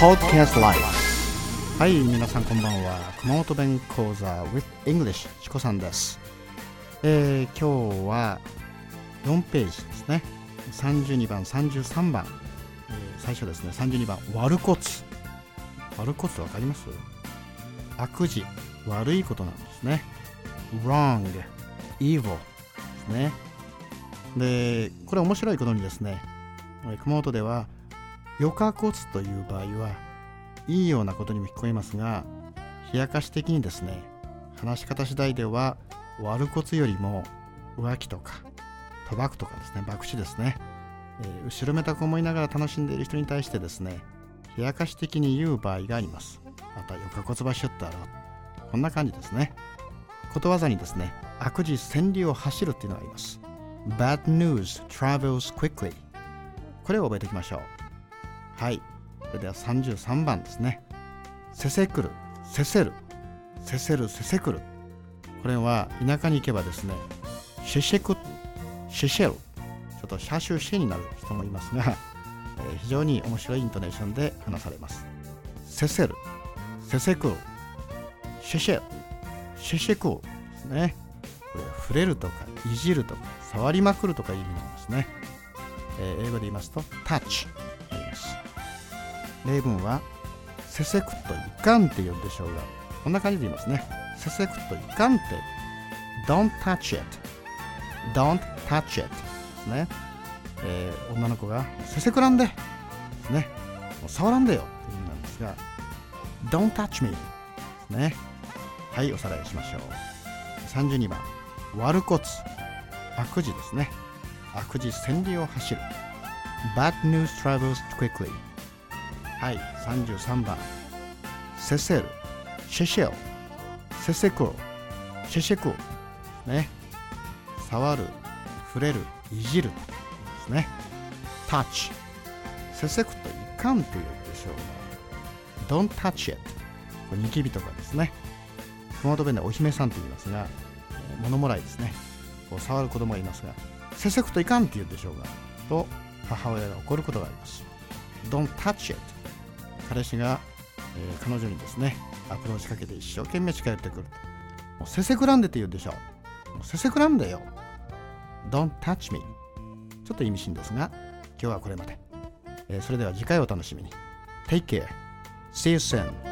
Podcast l i f はい皆さんこんばんは。熊本弁講座 with English チコさんです、えー、今日は4ページですね。32番33番、えー最初ですね。32番悪骨悪骨わかります？悪事。悪いことなんですね。wrong evil ですね。でこれ面白いことにですね熊本では余暇骨という場合はいいようなことにも聞こえますが冷やかし的にですね話し方次第では悪骨よりも浮気とか賭博とかですね博打ですね、えー後ろめたく思いながら楽しんでいる人に対してですね冷やかし的に言う場合があります。また余暇骨場所ってあろうこんな感じですね。ことわざにですね悪事千里を走るっていうのがあります。Bad news travels quickly これを覚えておきましょう。はい。それでは33番ですね。せせくるせせるせせるせせくる。これは田舎に行けばですねシェシェクシェシェルちょっとシャシュシェになる人もいますが、えー非常に面白いイントネーションで話されます。せせるせせくるシェシェルシェシェクですね。これ触れるとかいじるとか触りまくるとかいう意味なんですね、えー英語で言いますと touch 例文はせせくといかんって言うでしょうがこんな感じで言いますね。せせくといかんって don't touch it. don't touch it. ですね、えー女の子がせせくらんでですね。もう触らんでよっていう意味なんですが don't touch me. ですね。はいおさらいしましょう。32番。悪骨悪事ですね。悪事千里を走る。Bad news travels quickly. はい33番。せせるシェシェルせせくるシェシェクね。触る。触れる。いじる。ですね。touch せせくといかんというでしょうが don't touch it これニキビとかですね。熊本弁でお姫さんと言いますが物もらいですね。こう触る子供がいますがせせくといかんって言うでしょうがと母親が怒ることがあります。Don't touch it 彼氏が、えー彼女にですねアプローチかけて一生懸命近寄ってくるもうせせくらんでって言うでしょ。うもうせせくらんでよ。Don't touch me ちょっと意味深ですが今日はこれまで、えーそれでは次回お楽しみに。Take care See you soon